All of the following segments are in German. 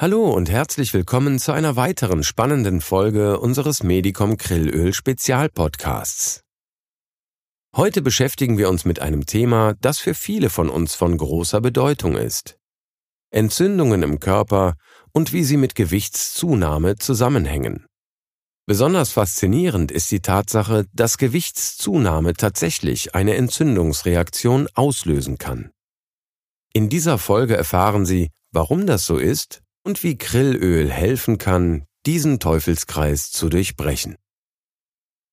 Hallo und herzlich willkommen zu einer weiteren spannenden Folge unseres Medicom Grillöl Spezialpodcasts. Heute beschäftigen wir uns mit einem Thema, das für viele von uns von großer Bedeutung ist. Entzündungen im Körper und wie sie mit Gewichtszunahme zusammenhängen. Besonders faszinierend ist die Tatsache, dass Gewichtszunahme tatsächlich eine Entzündungsreaktion auslösen kann. In dieser Folge erfahren Sie, warum das so ist und wie Grillöl helfen kann, diesen Teufelskreis zu durchbrechen.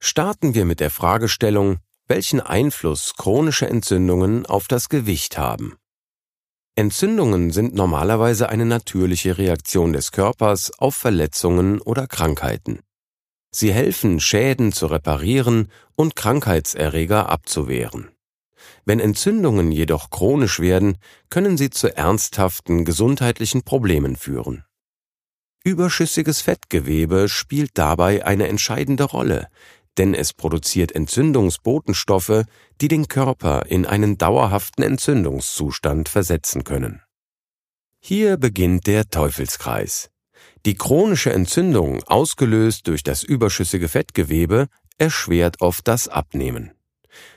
Starten wir mit der Fragestellung, welchen Einfluss chronische Entzündungen auf das Gewicht haben. Entzündungen sind normalerweise eine natürliche Reaktion des Körpers auf Verletzungen oder Krankheiten. Sie helfen, Schäden zu reparieren und Krankheitserreger abzuwehren. Wenn Entzündungen jedoch chronisch werden, können sie zu ernsthaften gesundheitlichen Problemen führen. Überschüssiges Fettgewebe spielt dabei eine entscheidende Rolle, denn es produziert Entzündungsbotenstoffe, die den Körper in einen dauerhaften Entzündungszustand versetzen können. Hier beginnt der Teufelskreis. Die chronische Entzündung, ausgelöst durch das überschüssige Fettgewebe, erschwert oft das Abnehmen.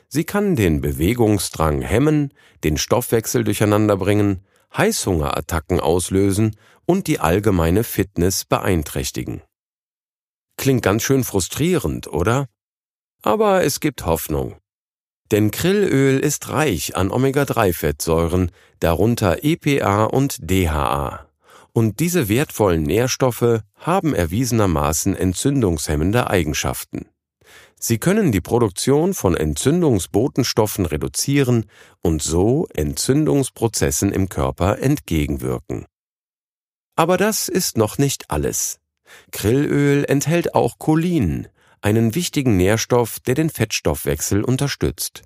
Sie kann den Bewegungsdrang hemmen, den Stoffwechsel durcheinanderbringen, Heißhungerattacken auslösen und die allgemeine Fitness beeinträchtigen. Klingt ganz schön frustrierend, oder? Aber es gibt Hoffnung. Denn Krillöl ist reich an Omega-3-Fettsäuren, darunter EPA und DHA. Und diese wertvollen Nährstoffe haben erwiesenermaßen entzündungshemmende Eigenschaften. Sie können die Produktion von Entzündungsbotenstoffen reduzieren und so Entzündungsprozessen im Körper entgegenwirken. Aber das ist noch nicht alles. Krillöl enthält auch Cholin, einen wichtigen Nährstoff, der den Fettstoffwechsel unterstützt.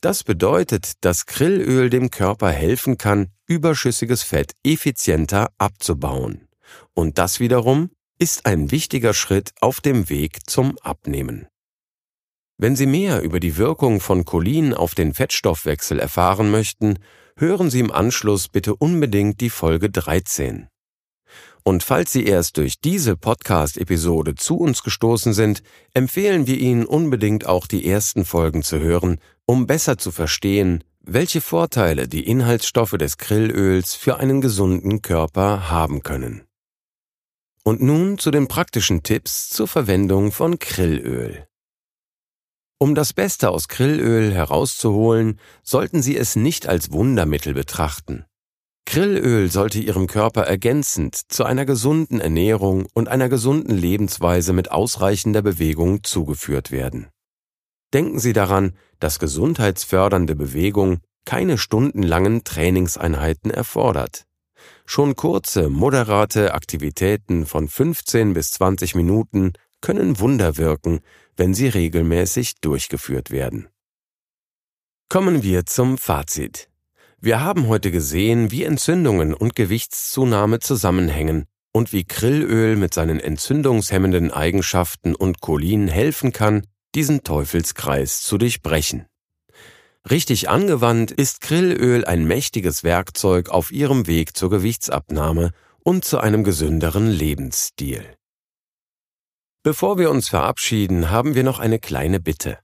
Das bedeutet, dass Krillöl dem Körper helfen kann, überschüssiges Fett effizienter abzubauen. Und das wiederum ist ein wichtiger Schritt auf dem Weg zum Abnehmen. Wenn Sie mehr über die Wirkung von Cholin auf den Fettstoffwechsel erfahren möchten, hören Sie im Anschluss bitte unbedingt die Folge 13. Und falls Sie erst durch diese Podcast-Episode zu uns gestoßen sind, empfehlen wir Ihnen unbedingt auch die ersten Folgen zu hören, um besser zu verstehen, welche Vorteile die Inhaltsstoffe des Grillöls für einen gesunden Körper haben können. Und nun zu den praktischen Tipps zur Verwendung von Grillöl. Um das Beste aus Grillöl herauszuholen, sollten Sie es nicht als Wundermittel betrachten. Grillöl sollte Ihrem Körper ergänzend zu einer gesunden Ernährung und einer gesunden Lebensweise mit ausreichender Bewegung zugeführt werden. Denken Sie daran, dass gesundheitsfördernde Bewegung keine stundenlangen Trainingseinheiten erfordert. Schon kurze, moderate Aktivitäten von 15 bis 20 Minuten können Wunder wirken, wenn sie regelmäßig durchgeführt werden. Kommen wir zum Fazit. Wir haben heute gesehen, wie Entzündungen und Gewichtszunahme zusammenhängen und wie Krillöl mit seinen entzündungshemmenden Eigenschaften und Cholin helfen kann, diesen Teufelskreis zu durchbrechen. Richtig angewandt ist Krillöl ein mächtiges Werkzeug auf ihrem Weg zur Gewichtsabnahme und zu einem gesünderen Lebensstil. Bevor wir uns verabschieden, haben wir noch eine kleine Bitte.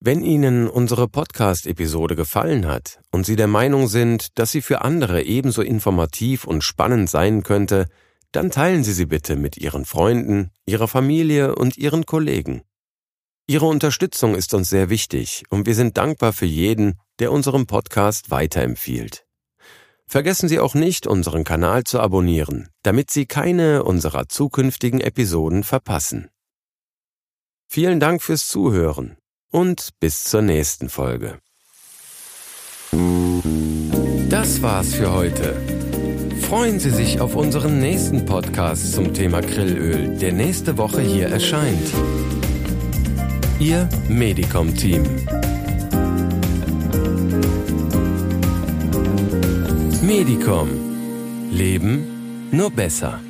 Wenn Ihnen unsere Podcast-Episode gefallen hat und Sie der Meinung sind, dass sie für andere ebenso informativ und spannend sein könnte, dann teilen Sie sie bitte mit Ihren Freunden, Ihrer Familie und Ihren Kollegen. Ihre Unterstützung ist uns sehr wichtig und wir sind dankbar für jeden, der unserem Podcast weiterempfiehlt. Vergessen Sie auch nicht, unseren Kanal zu abonnieren, damit Sie keine unserer zukünftigen Episoden verpassen. Vielen Dank fürs Zuhören und bis zur nächsten Folge. Das war's für heute. Freuen Sie sich auf unseren nächsten Podcast zum Thema Grillöl, der nächste Woche hier erscheint. Ihr Medicom-Team. Medicom. Leben nur besser.